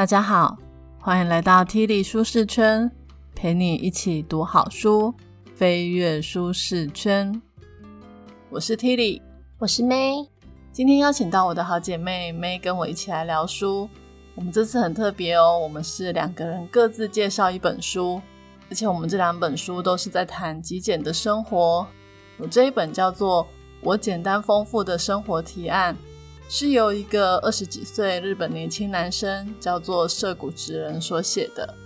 大家好，欢迎来到 T 力舒适圈，陪你一起读好书，飞跃舒适圈。我是 T 力，我是 May。今天邀请到我的好姐妹 May 跟我一起来聊书。我们这次很特别哦，我们是两个人各自介绍一本书，而且我们这两本书都是在谈极简的生活。我这一本叫做《我简单丰富的生活提案》。是由一个二十几岁日本年轻男生叫做涉谷直人所写的。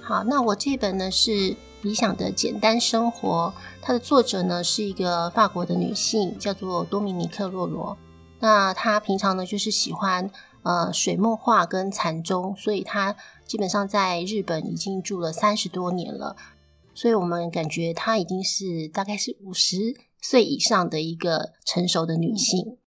好，那我这本呢是《理想的简单生活》，它的作者呢是一个法国的女性，叫做多米尼克洛罗。那她平常呢就是喜欢呃水墨画跟禅宗，所以她基本上在日本已经住了三十多年了。所以我们感觉她已经是大概是五十岁以上的一个成熟的女性。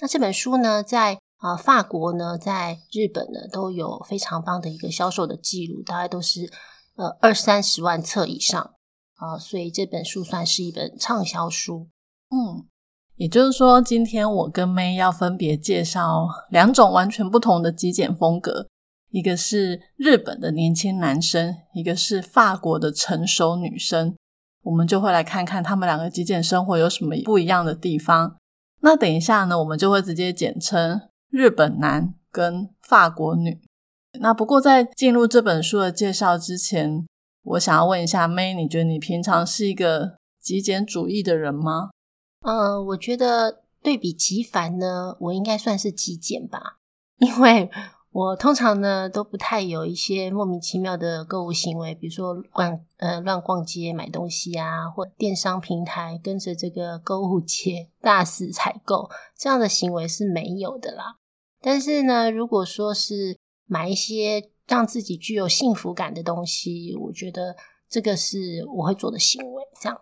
那这本书呢，在啊法国呢，在日本呢，都有非常棒的一个销售的记录，大概都是呃二三十万册以上啊，所以这本书算是一本畅销书。嗯，也就是说，今天我跟 May 要分别介绍两种完全不同的极简风格，一个是日本的年轻男生，一个是法国的成熟女生，我们就会来看看他们两个极简生活有什么不一样的地方。那等一下呢，我们就会直接简称日本男跟法国女。那不过在进入这本书的介绍之前，我想要问一下 May，你觉得你平常是一个极简主义的人吗？嗯，我觉得对比极繁呢，我应该算是极简吧，因为。我通常呢都不太有一些莫名其妙的购物行为，比如说逛呃乱逛街买东西啊，或电商平台跟着这个购物节大肆采购这样的行为是没有的啦。但是呢，如果说是买一些让自己具有幸福感的东西，我觉得这个是我会做的行为。这样，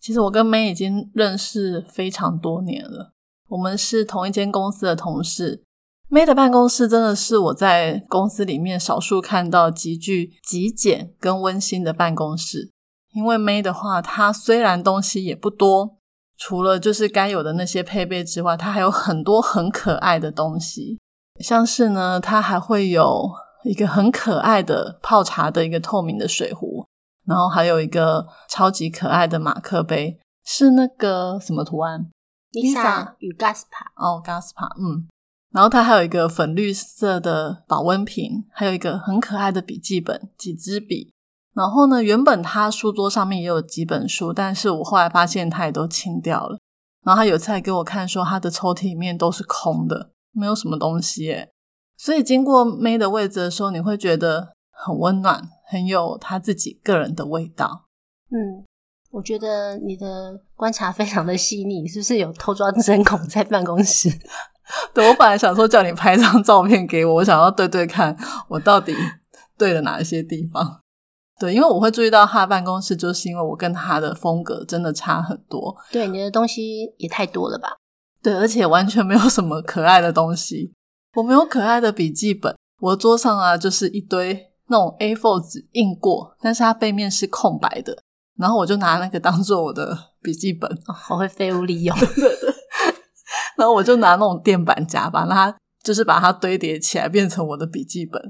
其实我跟 May 已经认识非常多年了，我们是同一间公司的同事。May 的办公室真的是我在公司里面少数看到极具极简跟温馨的办公室。因为 May 的话，它虽然东西也不多，除了就是该有的那些配备之外，它还有很多很可爱的东西。像是呢，它还会有一个很可爱的泡茶的一个透明的水壶，然后还有一个超级可爱的马克杯，是那个什么图案？Lisa 与 Gaspar 哦，Gaspar，嗯。然后它还有一个粉绿色的保温瓶，还有一个很可爱的笔记本，几支笔。然后呢，原本他书桌上面也有几本书，但是我后来发现他也都清掉了。然后他有次还给我看，说他的抽屉里面都是空的，没有什么东西。所以经过 May 的位置的时候，你会觉得很温暖，很有他自己个人的味道。嗯，我觉得你的观察非常的细腻，是不是有偷装针孔在办公室？对，我本来想说叫你拍张照片给我，我想要对对看我到底对了哪一些地方。对，因为我会注意到他的办公室，就是因为我跟他的风格真的差很多。对，你的东西也太多了吧？对，而且完全没有什么可爱的东西。我没有可爱的笔记本，我的桌上啊就是一堆那种 A4 纸印过，但是它背面是空白的，然后我就拿那个当做我的笔记本，好会废物利用。对 对。然后我就拿那种垫板夹，把它就是把它堆叠起来，变成我的笔记本。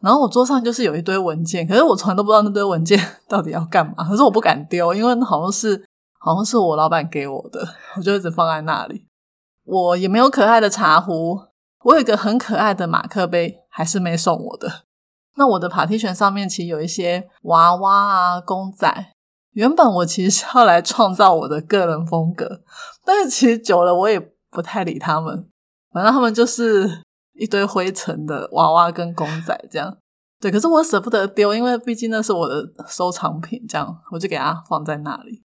然后我桌上就是有一堆文件，可是我从来都不知道那堆文件 到底要干嘛。可是我不敢丢，因为好像是好像是我老板给我的，我就一直放在那里。我也没有可爱的茶壶，我有一个很可爱的马克杯，还是没送我的。那我的 Party 圈上面其实有一些娃娃啊、公仔。原本我其实是要来创造我的个人风格，但是其实久了我也。不太理他们，反正他们就是一堆灰尘的娃娃跟公仔这样。对，可是我舍不得丢，因为毕竟那是我的收藏品，这样我就给它放在那里。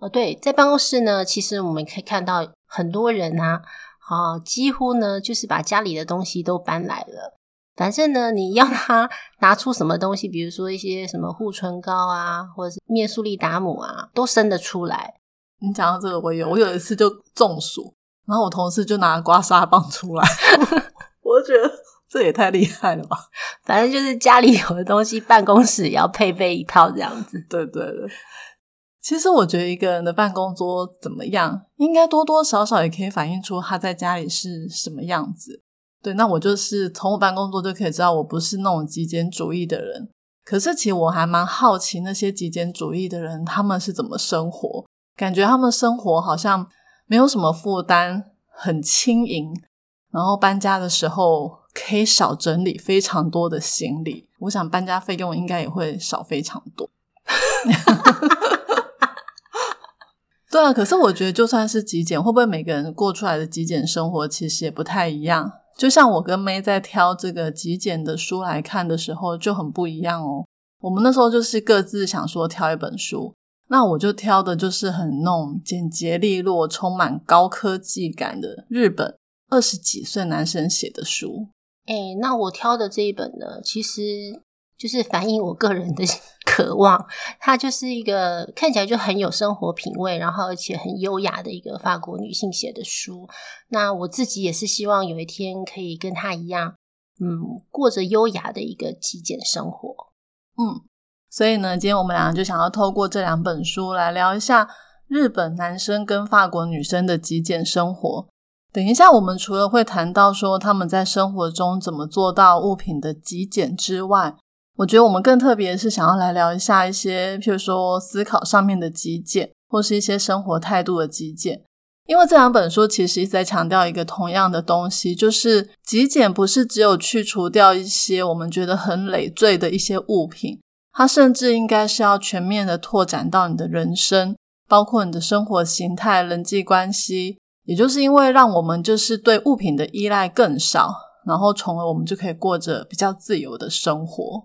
哦，对，在办公室呢，其实我们可以看到很多人啊，啊，几乎呢就是把家里的东西都搬来了。反正呢，你要他 拿出什么东西，比如说一些什么护唇膏啊，或者是面苏利达姆啊，都生得出来。你讲到这个，我有，我有一次就中暑。然后我同事就拿刮痧棒出来，我就觉得这也太厉害了吧！反正就是家里有的东西，办公室也要配备一套这样子。对对对，其实我觉得一个人的办公桌怎么样，应该多多少少也可以反映出他在家里是什么样子。对，那我就是从我办公桌就可以知道，我不是那种极简主义的人。可是其实我还蛮好奇那些极简主义的人，他们是怎么生活？感觉他们生活好像没有什么负担，很轻盈，然后搬家的时候可以少整理非常多的行李。我想搬家费用应该也会少非常多。对啊，可是我觉得就算是极简，会不会每个人过出来的极简生活其实也不太一样？就像我跟 May 在挑这个极简的书来看的时候，就很不一样哦。我们那时候就是各自想说挑一本书，那我就挑的就是很那种简洁利落、充满高科技感的日本二十几岁男生写的书。哎，那我挑的这一本呢，其实。就是反映我个人的 渴望，它就是一个看起来就很有生活品味，然后而且很优雅的一个法国女性写的书。那我自己也是希望有一天可以跟她一样，嗯，过着优雅的一个极简生活。嗯，所以呢，今天我们两个就想要透过这两本书来聊一下日本男生跟法国女生的极简生活。等一下，我们除了会谈到说他们在生活中怎么做到物品的极简之外，我觉得我们更特别是想要来聊一下一些，譬如说思考上面的极简，或是一些生活态度的极简。因为这两本书其实一直在强调一个同样的东西，就是极简不是只有去除掉一些我们觉得很累赘的一些物品，它甚至应该是要全面的拓展到你的人生，包括你的生活形态、人际关系。也就是因为让我们就是对物品的依赖更少，然后从而我们就可以过着比较自由的生活。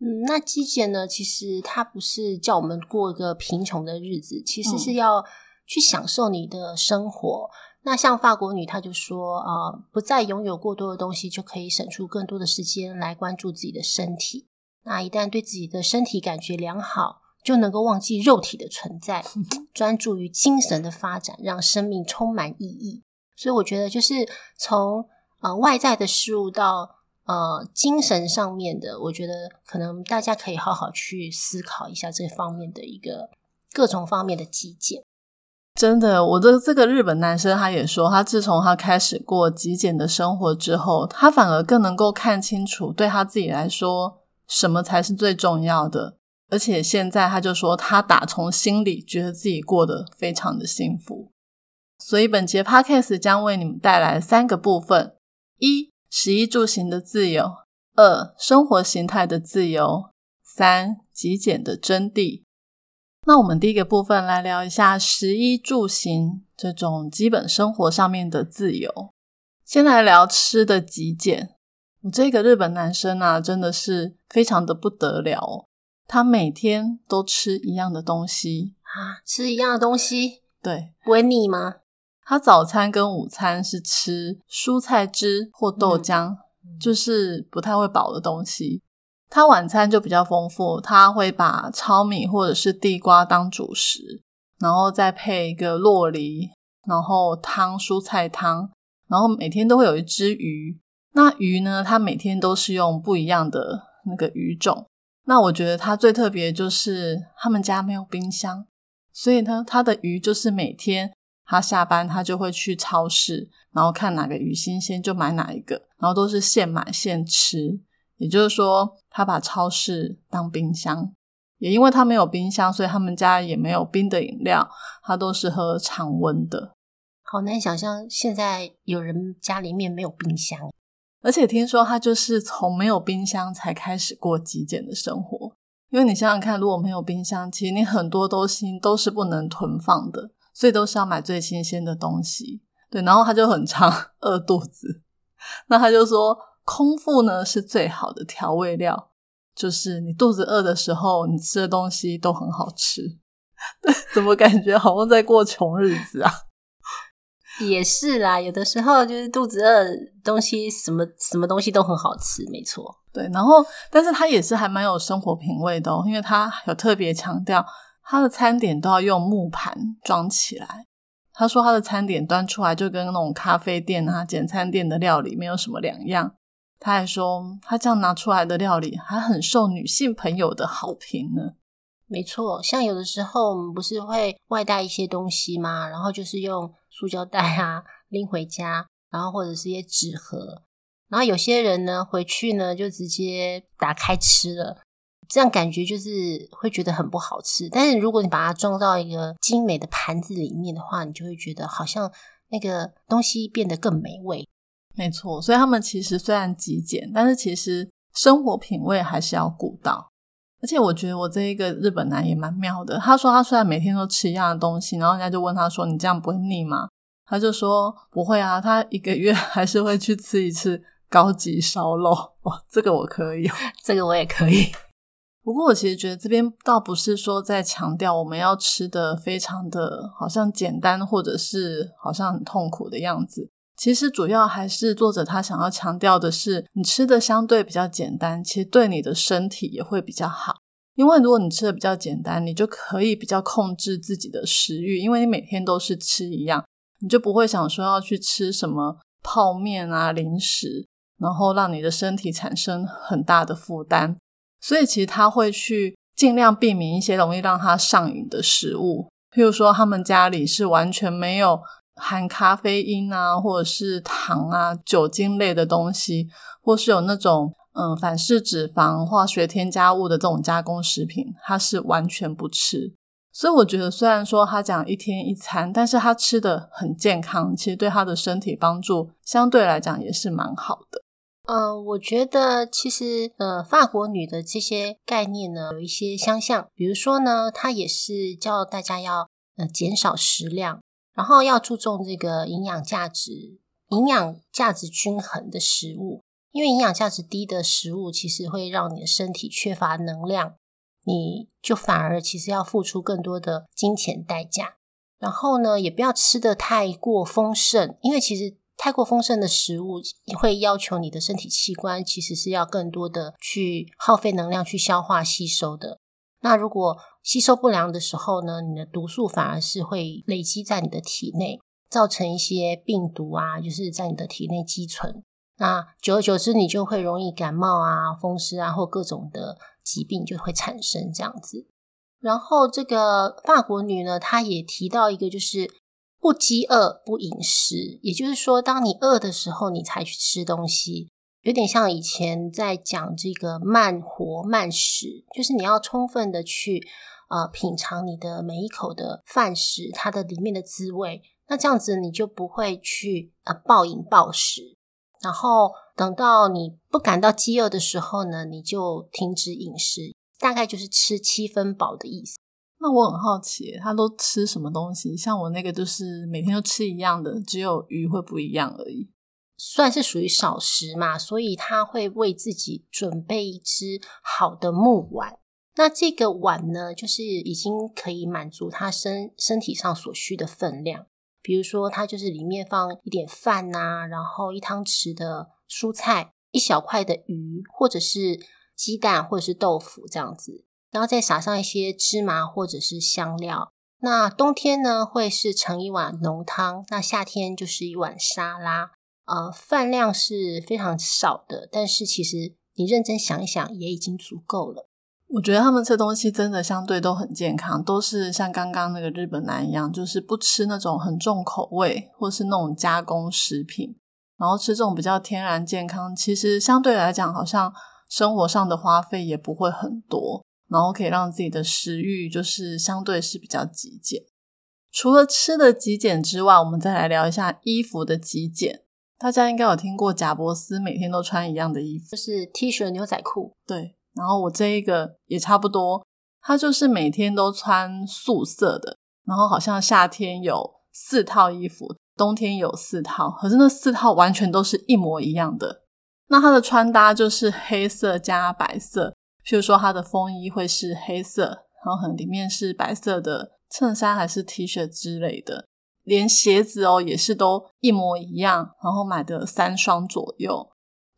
嗯，那极简呢？其实它不是叫我们过一个贫穷的日子，其实是要去享受你的生活。那像法国女，她就说啊，不再拥有过多的东西，就可以省出更多的时间来关注自己的身体。那一旦对自己的身体感觉良好，就能够忘记肉体的存在，专注于精神的发展，让生命充满意义。所以我觉得，就是从呃外在的事物到。呃，精神上面的，我觉得可能大家可以好好去思考一下这方面的一个各种方面的极简。真的，我的这个日本男生他也说，他自从他开始过极简的生活之后，他反而更能够看清楚对他自己来说什么才是最重要的。而且现在他就说，他打从心里觉得自己过得非常的幸福。所以本节 podcast 将为你们带来三个部分：一。食衣住行的自由，二生活形态的自由，三极简的真谛。那我们第一个部分来聊一下食衣住行这种基本生活上面的自由。先来聊吃的极简。我这个日本男生啊，真的是非常的不得了。他每天都吃一样的东西啊，吃一样的东西，对，不会腻吗？他早餐跟午餐是吃蔬菜汁或豆浆，就是不太会饱的东西。他晚餐就比较丰富，他会把糙米或者是地瓜当主食，然后再配一个洛梨，然后汤蔬菜汤，然后每天都会有一只鱼。那鱼呢，他每天都是用不一样的那个鱼种。那我觉得他最特别就是他们家没有冰箱，所以呢，他的鱼就是每天。他下班，他就会去超市，然后看哪个鱼新鲜就买哪一个，然后都是现买现吃。也就是说，他把超市当冰箱。也因为他没有冰箱，所以他们家也没有冰的饮料，他都是喝常温的。好难想象现在有人家里面没有冰箱，而且听说他就是从没有冰箱才开始过极简的生活。因为你想想看，如果没有冰箱，其实你很多东西都是不能囤放的。所以都是要买最新鲜的东西，对，然后他就很常 饿肚子，那他就说空腹呢是最好的调味料，就是你肚子饿的时候，你吃的东西都很好吃。怎么感觉好像在过穷日子啊？也是啦，有的时候就是肚子饿，东西什么什么东西都很好吃，没错。对，然后但是他也是还蛮有生活品味的，哦，因为他有特别强调。他的餐点都要用木盘装起来。他说他的餐点端出来就跟那种咖啡店啊、简餐店的料理没有什么两样。他还说他这样拿出来的料理还很受女性朋友的好评呢。没错，像有的时候我们不是会外带一些东西吗？然后就是用塑胶袋啊拎回家，然后或者是一些纸盒。然后有些人呢，回去呢就直接打开吃了，这样感觉就是会觉得很不好吃。但是如果你把它装到一个精美的盘子里面的话，你就会觉得好像那个东西变得更美味。没错，所以他们其实虽然极简，但是其实生活品味还是要顾到。而且我觉得我这一个日本男也蛮妙的。他说他虽然每天都吃一样的东西，然后人家就问他说：“你这样不会腻吗？”他就说：“不会啊，他一个月 还是会去吃一次高级烧肉。”哇，这个我可以，这个我也可以。不过我其实觉得这边倒不是说在强调我们要吃的非常的好像简单，或者是好像很痛苦的样子。其实主要还是作者他想要强调的是，你吃的相对比较简单，其实对你的身体也会比较好。因为如果你吃的比较简单，你就可以比较控制自己的食欲，因为你每天都是吃一样，你就不会想说要去吃什么泡面啊、零食，然后让你的身体产生很大的负担。所以其实他会去尽量避免一些容易让他上瘾的食物，譬如说他们家里是完全没有。含咖啡因啊，或者是糖啊、酒精类的东西，或是有那种嗯反式脂肪、化学添加物的这种加工食品，他是完全不吃。所以我觉得，虽然说他讲一天一餐，但是他吃的很健康，其实对他的身体帮助相对来讲也是蛮好的。嗯，我觉得其实呃，法国女的这些概念呢，有一些相像，比如说呢，她也是叫大家要呃减少食量。然后要注重这个营养价值、营养价值均衡的食物，因为营养价值低的食物其实会让你的身体缺乏能量，你就反而其实要付出更多的金钱代价。然后呢，也不要吃的太过丰盛，因为其实太过丰盛的食物会要求你的身体器官其实是要更多的去耗费能量去消化吸收的。那如果吸收不良的时候呢，你的毒素反而是会累积在你的体内，造成一些病毒啊，就是在你的体内积存。那久而久之，你就会容易感冒啊、风湿啊，或各种的疾病就会产生这样子。然后这个法国女呢，她也提到一个，就是不饥饿不饮食，也就是说，当你饿的时候，你才去吃东西。有点像以前在讲这个慢活慢食，就是你要充分的去呃品尝你的每一口的饭食，它的里面的滋味。那这样子你就不会去呃暴饮暴食，然后等到你不感到饥饿的时候呢，你就停止饮食，大概就是吃七分饱的意思。那我很好奇，他都吃什么东西？像我那个就是每天都吃一样的，只有鱼会不一样而已。算是属于少食嘛，所以他会为自己准备一只好的木碗。那这个碗呢，就是已经可以满足他身身体上所需的分量。比如说，它就是里面放一点饭呐，然后一汤匙的蔬菜，一小块的鱼，或者是鸡蛋，或者是豆腐这样子，然后再撒上一些芝麻或者是香料。那冬天呢，会是盛一碗浓汤；那夏天就是一碗沙拉。呃，饭量是非常少的，但是其实你认真想一想，也已经足够了。我觉得他们吃东西真的相对都很健康，都是像刚刚那个日本男一样，就是不吃那种很重口味或是那种加工食品，然后吃这种比较天然健康。其实相对来讲，好像生活上的花费也不会很多，然后可以让自己的食欲就是相对是比较极简。除了吃的极简之外，我们再来聊一下衣服的极简。大家应该有听过贾伯斯每天都穿一样的衣服，就是 T 恤、牛仔裤。对，然后我这一个也差不多，他就是每天都穿素色的，然后好像夏天有四套衣服，冬天有四套，可是那四套完全都是一模一样的。那他的穿搭就是黑色加白色，譬如说他的风衣会是黑色，然后可能里面是白色的衬衫还是 T 恤之类的。连鞋子哦也是都一模一样，然后买的三双左右。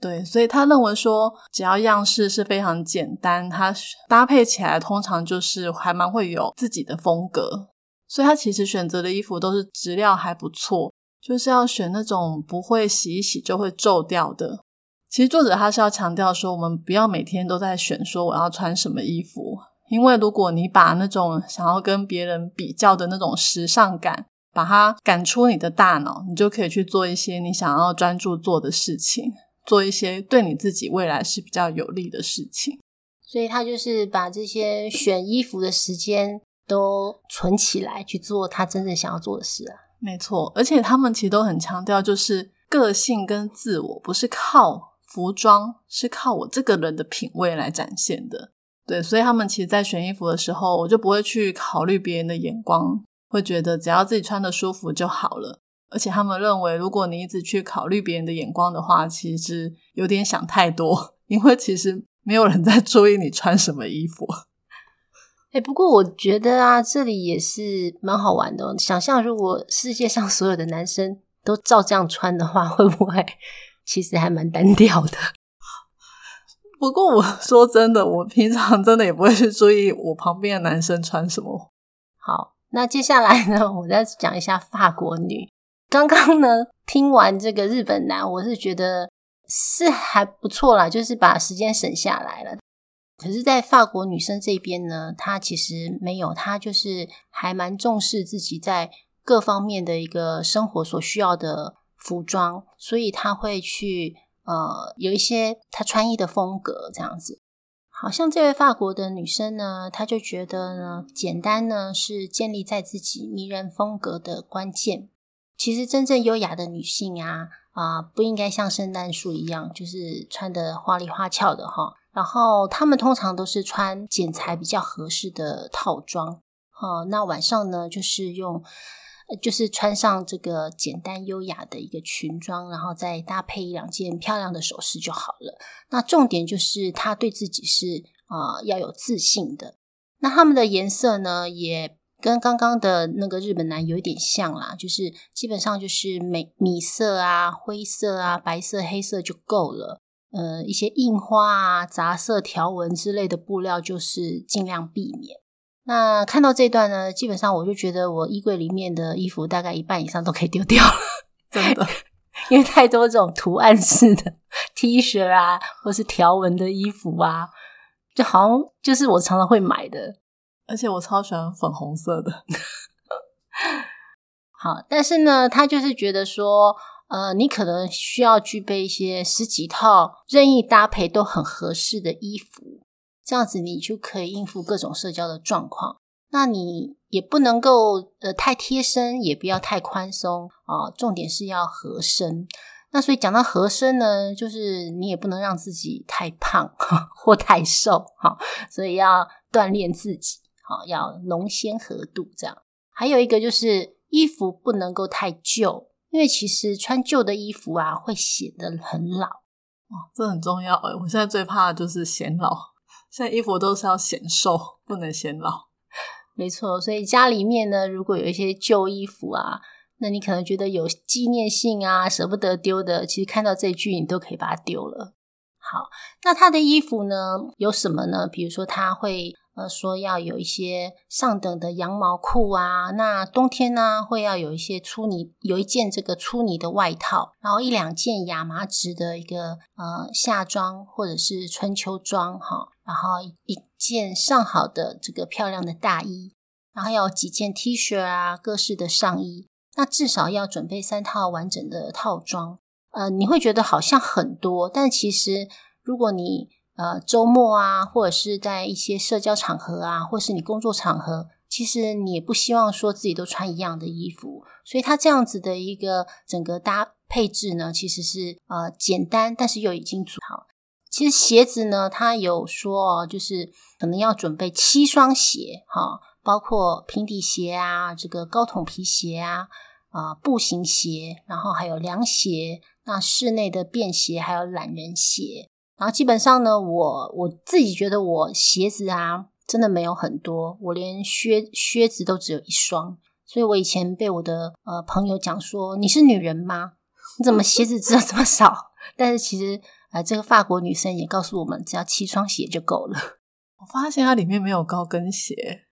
对，所以他认为说，只要样式是非常简单，它搭配起来通常就是还蛮会有自己的风格。所以他其实选择的衣服都是质料还不错，就是要选那种不会洗一洗就会皱掉的。其实作者他是要强调说，我们不要每天都在选说我要穿什么衣服，因为如果你把那种想要跟别人比较的那种时尚感。把它赶出你的大脑，你就可以去做一些你想要专注做的事情。做一些对你自己未来是比较有利的事情。所以他就是把这些选衣服的时间都存起来去做他真正想要做的事啊。没错，而且他们其实都很强调，就是个性跟自我不是靠服装，是靠我这个人的品味来展现的。对，所以他们其实，在选衣服的时候，我就不会去考虑别人的眼光，会觉得只要自己穿的舒服就好了。而且他们认为，如果你一直去考虑别人的眼光的话，其实有点想太多，因为其实。没有人在注意你穿什么衣服。哎，不过我觉得啊，这里也是蛮好玩的。想象如果世界上所有的男生都照这样穿的话，会不会 其实还蛮单调的？不过我说真的，我平常真的也不会去注意我旁边的男生穿什么。好，那接下来呢，我再讲一下法国女。刚刚呢，听完这个日本男，我是觉得。是还不错啦，就是把时间省下来了。可是，在法国女生这边呢，她其实没有，她就是还蛮重视自己在各方面的一个生活所需要的服装，所以她会去呃有一些她穿衣的风格这样子。好像这位法国的女生呢，她就觉得呢，简单呢是建立在自己迷人风格的关键。其实，真正优雅的女性啊。啊，不应该像圣诞树一样，就是穿的花里花俏的哈。然后他们通常都是穿剪裁比较合适的套装，哈。那晚上呢，就是用，就是穿上这个简单优雅的一个裙装，然后再搭配一两件漂亮的首饰就好了。那重点就是他对自己是啊要有自信的。那他们的颜色呢，也。跟刚刚的那个日本男有一点像啦，就是基本上就是米米色啊、灰色啊、白色、黑色就够了。呃，一些印花啊、杂色条纹之类的布料，就是尽量避免。那看到这段呢，基本上我就觉得我衣柜里面的衣服大概一半以上都可以丢掉了，真的，因为太多这种图案式的 T 恤啊，或是条纹的衣服啊，就好像就是我常常会买的。而且我超喜欢粉红色的，好，但是呢，他就是觉得说，呃，你可能需要具备一些十几套任意搭配都很合适的衣服，这样子你就可以应付各种社交的状况。那你也不能够呃太贴身，也不要太宽松啊，重点是要合身。那所以讲到合身呢，就是你也不能让自己太胖 或太瘦，哈，所以要锻炼自己。啊，要浓鲜合度这样。还有一个就是衣服不能够太旧，因为其实穿旧的衣服啊，会显得很老。哇，这很重要哎！我现在最怕的就是显老。现在衣服都是要显瘦，不能显老。没错，所以家里面呢，如果有一些旧衣服啊，那你可能觉得有纪念性啊，舍不得丢的，其实看到这句，你都可以把它丢了。好，那他的衣服呢，有什么呢？比如说他会。呃，说要有一些上等的羊毛裤啊，那冬天呢会要有一些粗呢，有一件这个粗呢的外套，然后一两件亚麻质的一个呃夏装或者是春秋装哈，然后一件上好的这个漂亮的大衣，然后要几件 T 恤啊，各式的上衣，那至少要准备三套完整的套装。呃，你会觉得好像很多，但其实如果你呃，周末啊，或者是在一些社交场合啊，或是你工作场合，其实你也不希望说自己都穿一样的衣服，所以它这样子的一个整个搭配置呢，其实是呃简单，但是又已经组好。其实鞋子呢，它有说就是可能要准备七双鞋哈，包括平底鞋啊，这个高筒皮鞋啊，啊步行鞋，然后还有凉鞋，那室内的便鞋，还有懒人鞋。然后基本上呢，我我自己觉得我鞋子啊，真的没有很多，我连靴靴子都只有一双。所以我以前被我的呃朋友讲说：“你是女人吗？你怎么鞋子只有这么少？” 但是其实呃，这个法国女生也告诉我们，只要七双鞋就够了。我发现它里面没有高跟鞋，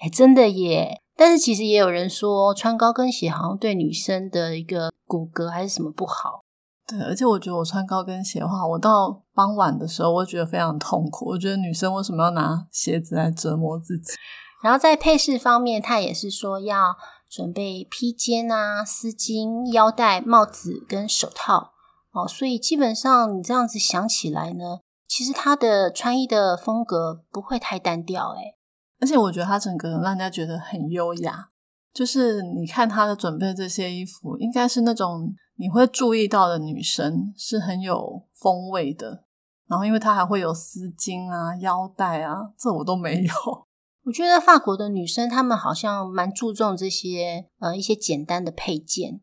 哎，真的耶！但是其实也有人说，穿高跟鞋好像对女生的一个骨骼还是什么不好。对，而且我觉得我穿高跟鞋的话，我到傍晚的时候，我觉得非常痛苦。我觉得女生为什么要拿鞋子来折磨自己？然后在配饰方面，他也是说要准备披肩啊、丝巾、腰带、帽子跟手套哦，所以基本上你这样子想起来呢，其实他的穿衣的风格不会太单调，诶而且我觉得他整个人让人家觉得很优雅，就是你看他的准备这些衣服，应该是那种你会注意到的女生，是很有风味的。然后，因为他还会有丝巾啊、腰带啊，这我都没有。我觉得法国的女生她们好像蛮注重这些呃一些简单的配件。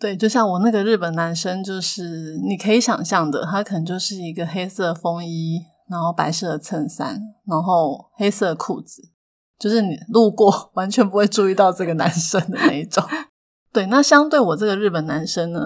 对，就像我那个日本男生，就是你可以想象的，他可能就是一个黑色风衣，然后白色的衬衫，然后黑色裤子，就是你路过 完全不会注意到这个男生的那一种。对，那相对我这个日本男生呢，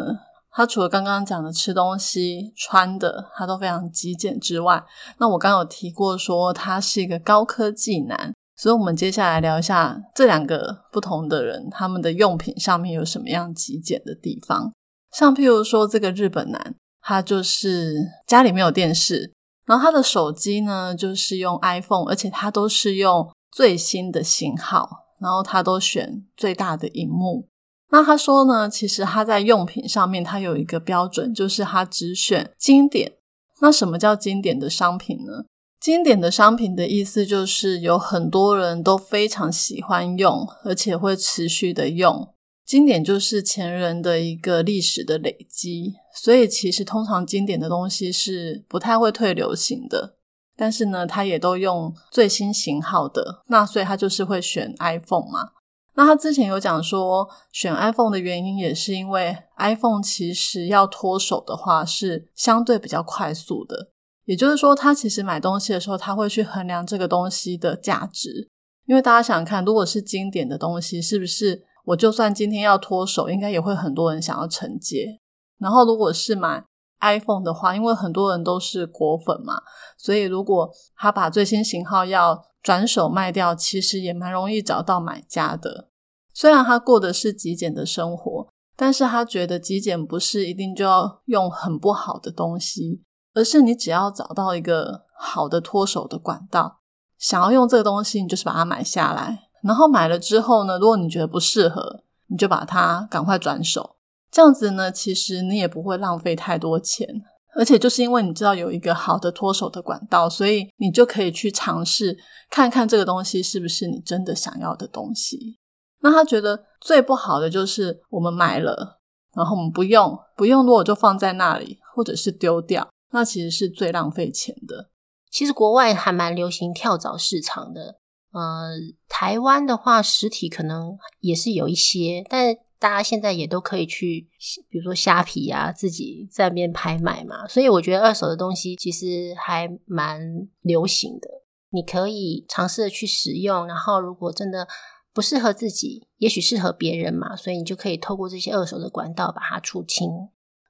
他除了刚刚讲的吃东西、穿的，他都非常极简之外，那我刚有提过说他是一个高科技男。所以，我们接下来聊一下这两个不同的人，他们的用品上面有什么样极简的地方。像譬如说，这个日本男，他就是家里没有电视，然后他的手机呢，就是用 iPhone，而且他都是用最新的型号，然后他都选最大的荧幕。那他说呢，其实他在用品上面，他有一个标准，就是他只选经典。那什么叫经典的商品呢？经典的商品的意思就是有很多人都非常喜欢用，而且会持续的用。经典就是前人的一个历史的累积，所以其实通常经典的东西是不太会退流行的。但是呢，他也都用最新型号的，那所以他就是会选 iPhone 嘛。那他之前有讲说，选 iPhone 的原因也是因为 iPhone 其实要脱手的话是相对比较快速的。也就是说，他其实买东西的时候，他会去衡量这个东西的价值。因为大家想看，如果是经典的东西，是不是我就算今天要脱手，应该也会很多人想要承接。然后，如果是买 iPhone 的话，因为很多人都是果粉嘛，所以如果他把最新型号要转手卖掉，其实也蛮容易找到买家的。虽然他过的是极简的生活，但是他觉得极简不是一定就要用很不好的东西。而是你只要找到一个好的脱手的管道，想要用这个东西，你就是把它买下来。然后买了之后呢，如果你觉得不适合，你就把它赶快转手。这样子呢，其实你也不会浪费太多钱。而且就是因为你知道有一个好的脱手的管道，所以你就可以去尝试看看这个东西是不是你真的想要的东西。那他觉得最不好的就是我们买了，然后我们不用，不用，如果就放在那里，或者是丢掉。那其实是最浪费钱的。其实国外还蛮流行跳蚤市场的，呃，台湾的话实体可能也是有一些，但大家现在也都可以去，比如说虾皮啊，自己在那边拍卖嘛。所以我觉得二手的东西其实还蛮流行的，你可以尝试的去使用。然后如果真的不适合自己，也许适合别人嘛，所以你就可以透过这些二手的管道把它出清。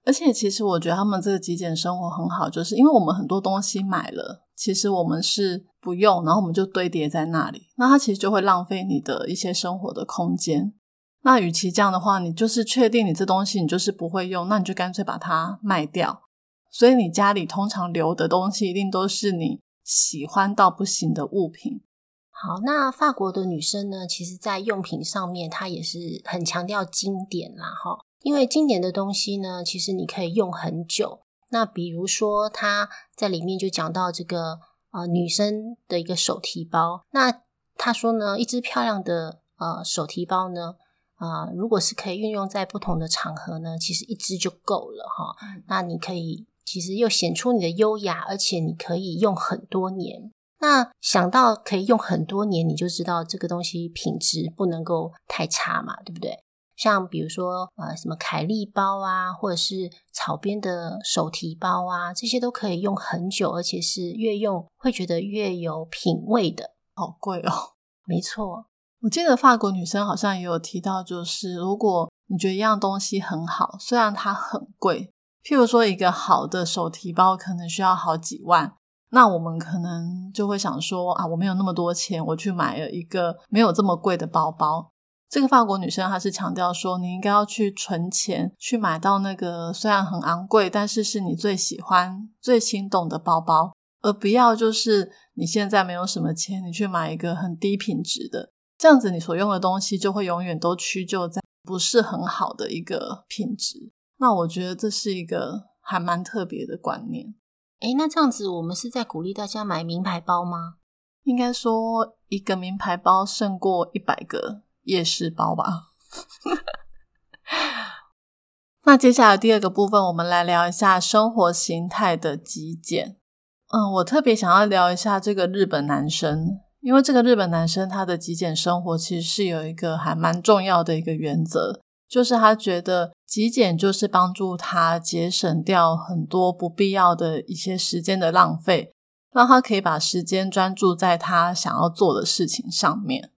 而且，其实我觉得他们这个极简生活很好，就是因为我们很多东西买了，其实我们是不用，然后我们就堆叠在那里，那它其实就会浪费你的一些生活的空间。那与其这样的话，你就是确定你这东西你就是不会用，那你就干脆把它卖掉。所以你家里通常留的东西，一定都是你喜欢到不行的物品。好，那法国的女生呢，其实在用品上面，她也是很强调经典啦，哈。因为经典的东西呢，其实你可以用很久。那比如说，他在里面就讲到这个呃女生的一个手提包。那他说呢，一只漂亮的呃手提包呢，啊，如果是可以运用在不同的场合呢，其实一只就够了哈。那你可以其实又显出你的优雅，而且你可以用很多年。那想到可以用很多年，你就知道这个东西品质不能够太差嘛，对不对？像比如说，呃，什么凯利包啊，或者是草编的手提包啊，这些都可以用很久，而且是越用会觉得越有品味的。好贵哦！没错，我记得法国女生好像也有提到，就是如果你觉得一样东西很好，虽然它很贵，譬如说一个好的手提包可能需要好几万，那我们可能就会想说啊，我没有那么多钱，我去买了一个没有这么贵的包包。这个法国女生，她是强调说，你应该要去存钱，去买到那个虽然很昂贵，但是是你最喜欢、最心动的包包，而不要就是你现在没有什么钱，你去买一个很低品质的，这样子你所用的东西就会永远都屈就在不是很好的一个品质。那我觉得这是一个还蛮特别的观念。诶，那这样子，我们是在鼓励大家买名牌包吗？应该说，一个名牌包胜过一百个夜市包吧。那接下来第二个部分，我们来聊一下生活形态的极简。嗯，我特别想要聊一下这个日本男生，因为这个日本男生他的极简生活其实是有一个还蛮重要的一个原则，就是他觉得极简就是帮助他节省掉很多不必要的一些时间的浪费，让他可以把时间专注在他想要做的事情上面。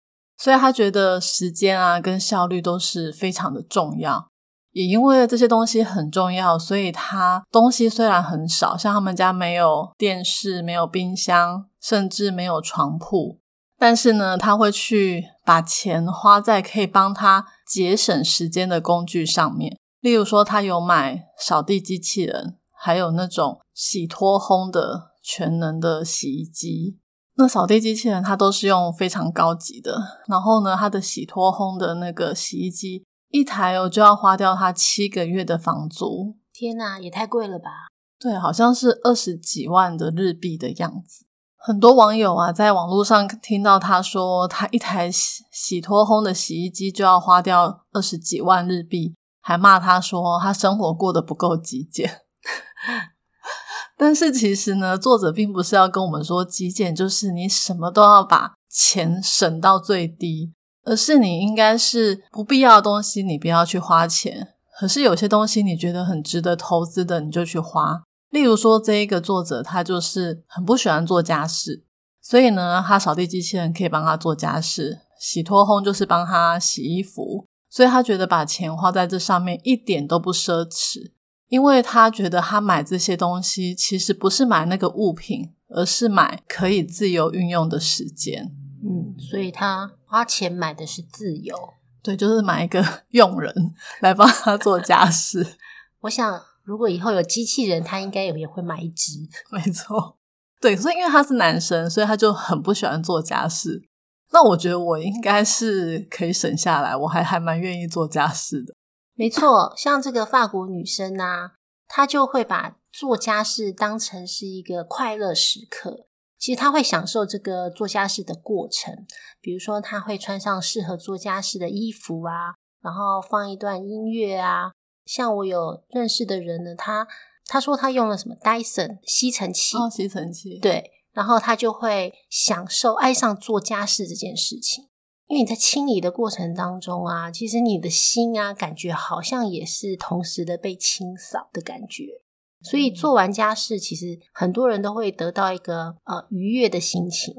所以他觉得时间啊跟效率都是非常的重要。也因为这些东西很重要，所以他东西虽然很少，像他们家没有电视、没有冰箱，甚至没有床铺，但是呢，他会去把钱花在可以帮他节省时间的工具上面。例如说，他有买扫地机器人，还有那种洗脱烘的全能的洗衣机。那扫地机器人它都是用非常高级的，然后呢，它的洗脱烘的那个洗衣机。一台哦就要花掉他七个月的房租，天哪，也太贵了吧？对，好像是二十几万的日币的样子。很多网友啊，在网络上听到他说，他一台洗洗脱烘的洗衣机就要花掉二十几万日币，还骂他说他生活过得不够极简。但是其实呢，作者并不是要跟我们说极简就是你什么都要把钱省到最低。而是你应该是不必要的东西，你不要去花钱。可是有些东西你觉得很值得投资的，你就去花。例如说，这一个作者他就是很不喜欢做家事，所以呢，他扫地机器人可以帮他做家事，洗脱烘就是帮他洗衣服，所以他觉得把钱花在这上面一点都不奢侈，因为他觉得他买这些东西其实不是买那个物品，而是买可以自由运用的时间。嗯，所以他。花钱买的是自由，对，就是买一个 佣人来帮他做家事。我想，如果以后有机器人，他应该也也会买一只。没错，对，所以因为他是男生，所以他就很不喜欢做家事。那我觉得我应该是可以省下来，我还还蛮愿意做家事的。没错，像这个法国女生啊，她就会把做家事当成是一个快乐时刻。其实她会享受这个做家事的过程，比如说她会穿上适合做家事的衣服啊，然后放一段音乐啊。像我有认识的人呢，他他说他用了什么 Dyson 吸尘器，哦，吸尘器，对，然后他就会享受爱上做家事这件事情，因为你在清理的过程当中啊，其实你的心啊，感觉好像也是同时的被清扫的感觉。所以做完家事，其实很多人都会得到一个呃愉悦的心情。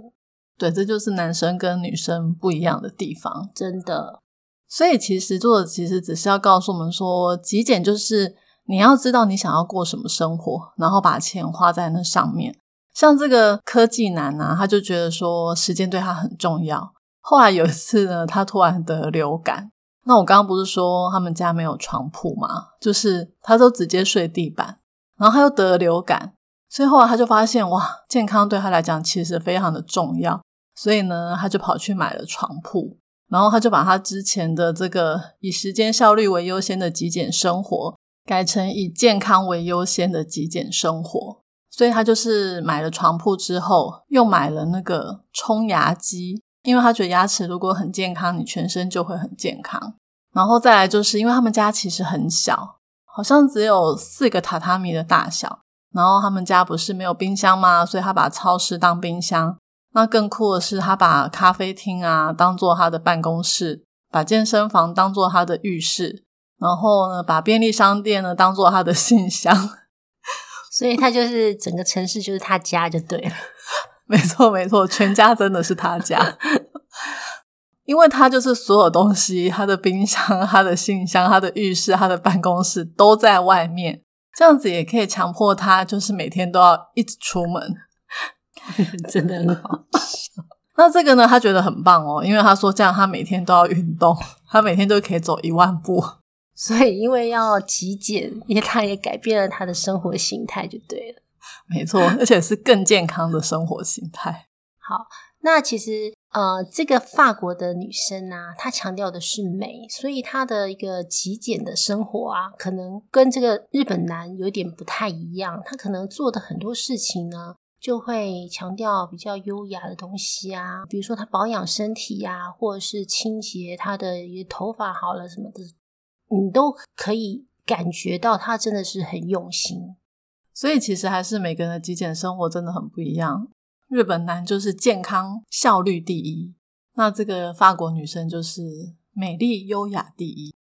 对，这就是男生跟女生不一样的地方，真的。所以其实作者其实只是要告诉我们说，极简就是你要知道你想要过什么生活，然后把钱花在那上面。像这个科技男啊，他就觉得说时间对他很重要。后来有一次呢，他突然得流感。那我刚刚不是说他们家没有床铺吗？就是他都直接睡地板。然后他又得了流感，所以后来他就发现，哇，健康对他来讲其实非常的重要。所以呢，他就跑去买了床铺，然后他就把他之前的这个以时间效率为优先的极简生活，改成以健康为优先的极简生活。所以他就是买了床铺之后，又买了那个冲牙机，因为他觉得牙齿如果很健康，你全身就会很健康。然后再来就是因为他们家其实很小。好像只有四个榻榻米的大小，然后他们家不是没有冰箱吗？所以他把超市当冰箱。那更酷的是，他把咖啡厅啊当做他的办公室，把健身房当做他的浴室，然后呢，把便利商店呢当做他的信箱。所以他就是整个城市就是他家就对了。没错，没错，全家真的是他家。因为他就是所有东西，他的冰箱、他的信箱、他的浴室、他的办公室都在外面，这样子也可以强迫他，就是每天都要一直出门，真的很好笑。那这个呢，他觉得很棒哦，因为他说这样他每天都要运动，他每天都可以走一万步。所以因为要极简，因为他也改变了他的生活形态，就对了。没错，而且是更健康的生活形态。好，那其实。呃，这个法国的女生啊，她强调的是美，所以她的一个极简的生活啊，可能跟这个日本男有点不太一样。她可能做的很多事情呢，就会强调比较优雅的东西啊，比如说她保养身体呀，或者是清洁她的一个头发好了什么的，你都可以感觉到她真的是很用心。所以其实还是每个人的极简生活真的很不一样。日本男就是健康效率第一，那这个法国女生就是美丽优雅第一。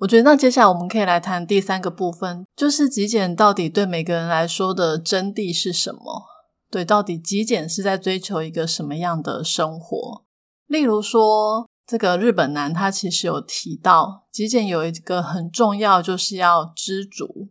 我觉得那接下来我们可以来谈第三个部分，就是极简到底对每个人来说的真谛是什么？对，到底极简是在追求一个什么样的生活？例如说，这个日本男他其实有提到，极简有一个很重要，就是要知足。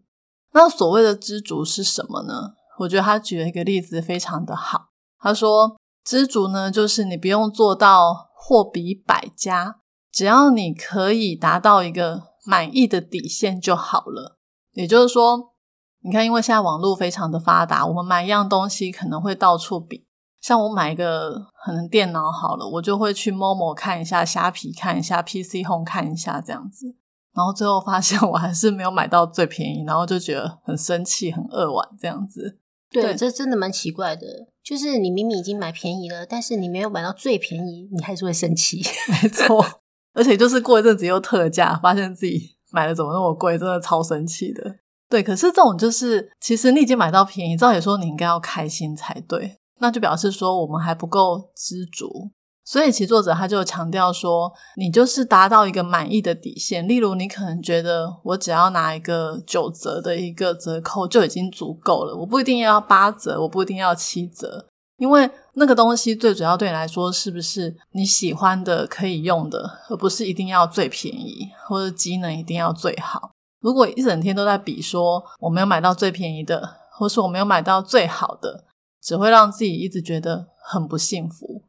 那所谓的知足是什么呢？我觉得他举了一个例子非常的好。他说：“知足呢，就是你不用做到货比百家，只要你可以达到一个满意的底线就好了。也就是说，你看，因为现在网络非常的发达，我们买一样东西可能会到处比。像我买一个可能电脑好了，我就会去某某看一下，虾皮看一下，PC Home 看一下这样子。然后最后发现我还是没有买到最便宜，然后就觉得很生气、很扼腕这样子。”对，这真的蛮奇怪的。就是你明明已经买便宜了，但是你没有买到最便宜，你还是会生气。没错，而且就是过一阵子又特价，发现自己买的怎么那么贵，真的超生气的。对，可是这种就是，其实你已经买到便宜，照理说你应该要开心才对，那就表示说我们还不够知足。所以，其作者他就强调说，你就是达到一个满意的底线。例如，你可能觉得我只要拿一个九折的一个折扣就已经足够了，我不一定要八折，我不一定要七折，因为那个东西最主要对你来说是不是你喜欢的、可以用的，而不是一定要最便宜或者机能一定要最好。如果一整天都在比说我没有买到最便宜的，或是我没有买到最好的，只会让自己一直觉得很不幸福。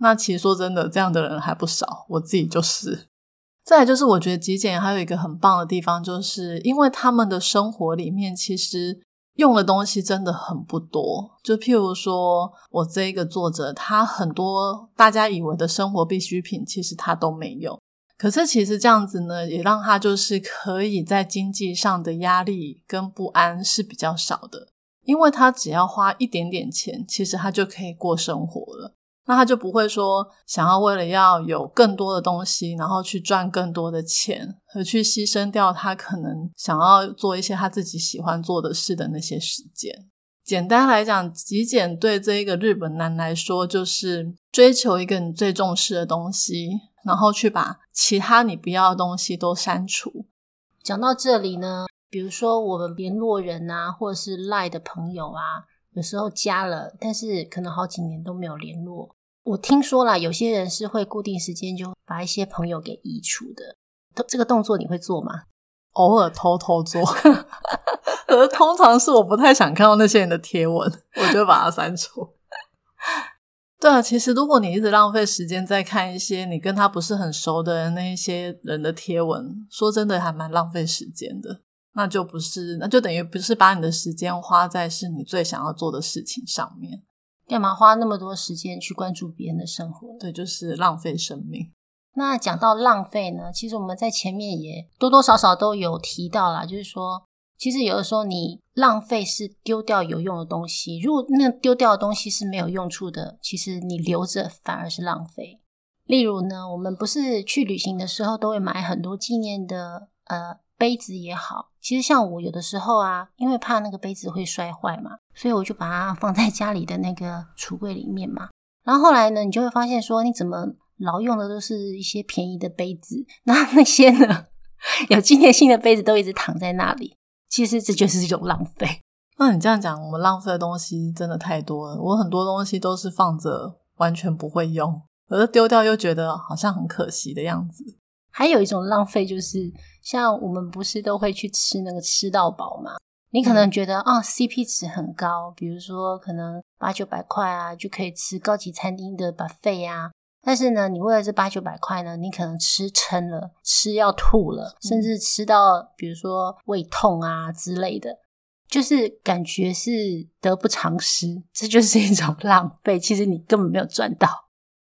那其实说真的，这样的人还不少，我自己就是。再就是，我觉得极简还有一个很棒的地方，就是因为他们的生活里面其实用的东西真的很不多。就譬如说，我这一个作者，他很多大家以为的生活必需品，其实他都没有。可是其实这样子呢，也让他就是可以在经济上的压力跟不安是比较少的，因为他只要花一点点钱，其实他就可以过生活了。那他就不会说想要为了要有更多的东西，然后去赚更多的钱，而去牺牲掉他可能想要做一些他自己喜欢做的事的那些时间。简单来讲，极简对这一个日本男来说，就是追求一个你最重视的东西，然后去把其他你不要的东西都删除。讲到这里呢，比如说我们联络人啊，或者是赖的朋友啊，有时候加了，但是可能好几年都没有联络。我听说了，有些人是会固定时间就把一些朋友给移除的。这个动作你会做吗？偶尔偷偷做，而通常是我不太想看到那些人的贴文，我就把它删除。对啊，其实如果你一直浪费时间在看一些你跟他不是很熟的人那一些人的贴文，说真的还蛮浪费时间的。那就不是，那就等于不是把你的时间花在是你最想要做的事情上面。干嘛花那么多时间去关注别人的生活？对，就是浪费生命。那讲到浪费呢，其实我们在前面也多多少少都有提到啦，就是说，其实有的时候你浪费是丢掉有用的东西，如果那丢掉的东西是没有用处的，其实你留着反而是浪费。例如呢，我们不是去旅行的时候都会买很多纪念的呃。杯子也好，其实像我有的时候啊，因为怕那个杯子会摔坏嘛，所以我就把它放在家里的那个橱柜里面嘛。然后后来呢，你就会发现说，你怎么老用的都是一些便宜的杯子，那那些呢 有纪念性的杯子都一直躺在那里。其实这就是一种浪费。那你这样讲，我们浪费的东西真的太多了。我很多东西都是放着完全不会用，而丢掉又觉得好像很可惜的样子。还有一种浪费，就是像我们不是都会去吃那个吃到饱嘛？你可能觉得啊，CP 值很高，比如说可能八九百块啊，就可以吃高级餐厅的 buffet 啊。但是呢，你为了这八九百块呢，你可能吃撑了，吃要吐了，甚至吃到比如说胃痛啊之类的，就是感觉是得不偿失。这就是一种 浪费，其实你根本没有赚到。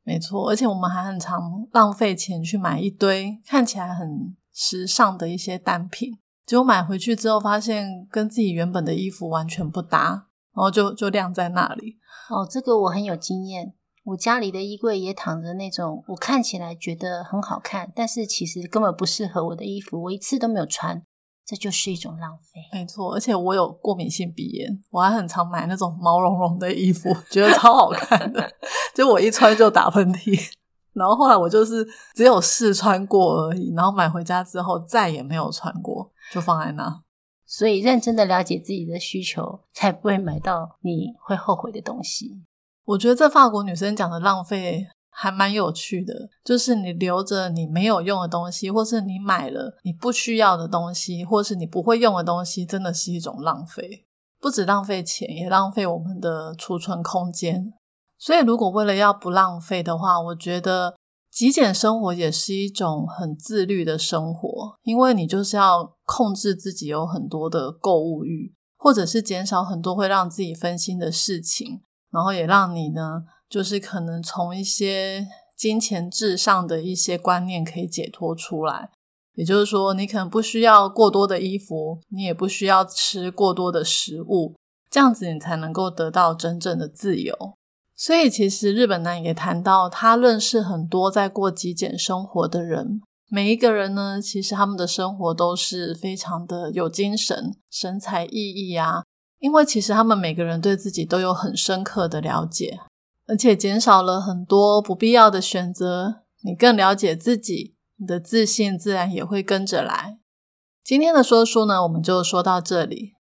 没错，而且我们还很常浪费钱去买一堆看起来很时尚的一些单品，结果买回去之后发现跟自己原本的衣服完全不搭，然后就就晾在那里。哦，这个我很有经验。我家里的衣柜也躺着那种我看起来觉得很好看，但是其实根本不适合我的衣服，我一次都没有穿。这就是一种浪费，没错。而且我有过敏性鼻炎，我还很常买那种毛茸茸的衣服，觉得超好看的，就我一穿就打喷嚏。然后后来我就是只有试穿过而已，然后买回家之后再也没有穿过，就放在那。所以认真的了解自己的需求，才不会买到你会后悔的东西。我觉得这法国女生讲的浪费。还蛮有趣的，就是你留着你没有用的东西，或是你买了你不需要的东西，或是你不会用的东西，真的是一种浪费。不止浪费钱，也浪费我们的储存空间。所以，如果为了要不浪费的话，我觉得极简生活也是一种很自律的生活，因为你就是要控制自己有很多的购物欲，或者是减少很多会让自己分心的事情，然后也让你呢。就是可能从一些金钱至上的一些观念可以解脱出来，也就是说，你可能不需要过多的衣服，你也不需要吃过多的食物，这样子你才能够得到真正的自由。所以，其实日本男也谈到，他认识很多在过极简生活的人，每一个人呢，其实他们的生活都是非常的有精神、神采奕奕啊，因为其实他们每个人对自己都有很深刻的了解。而且减少了很多不必要的选择，你更了解自己，你的自信自然也会跟着来。今天的说书呢，我们就说到这里。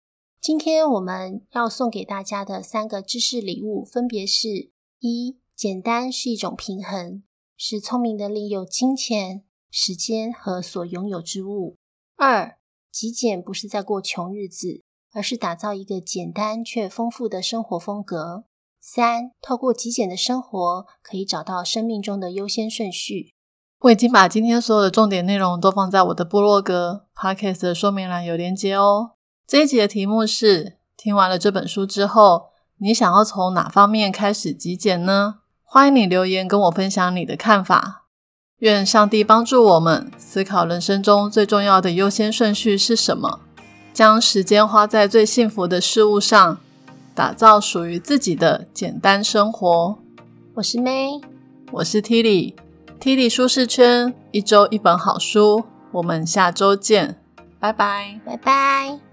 今天我们要送给大家的三个知识礼物，分别是：一、简单是一种平衡，是聪明的利用金钱、时间和所拥有之物；二、极简不是在过穷日子，而是打造一个简单却丰富的生活风格。三，透过极简的生活，可以找到生命中的优先顺序。我已经把今天所有的重点内容都放在我的部落格 podcast 的说明栏有连接哦。这一集的题目是：听完了这本书之后，你想要从哪方面开始极简呢？欢迎你留言跟我分享你的看法。愿上帝帮助我们思考人生中最重要的优先顺序是什么，将时间花在最幸福的事物上。打造属于自己的简单生活。我是 May，我是 Tilly，Tilly 舒适圈，一周一本好书。我们下周见，拜拜，拜拜。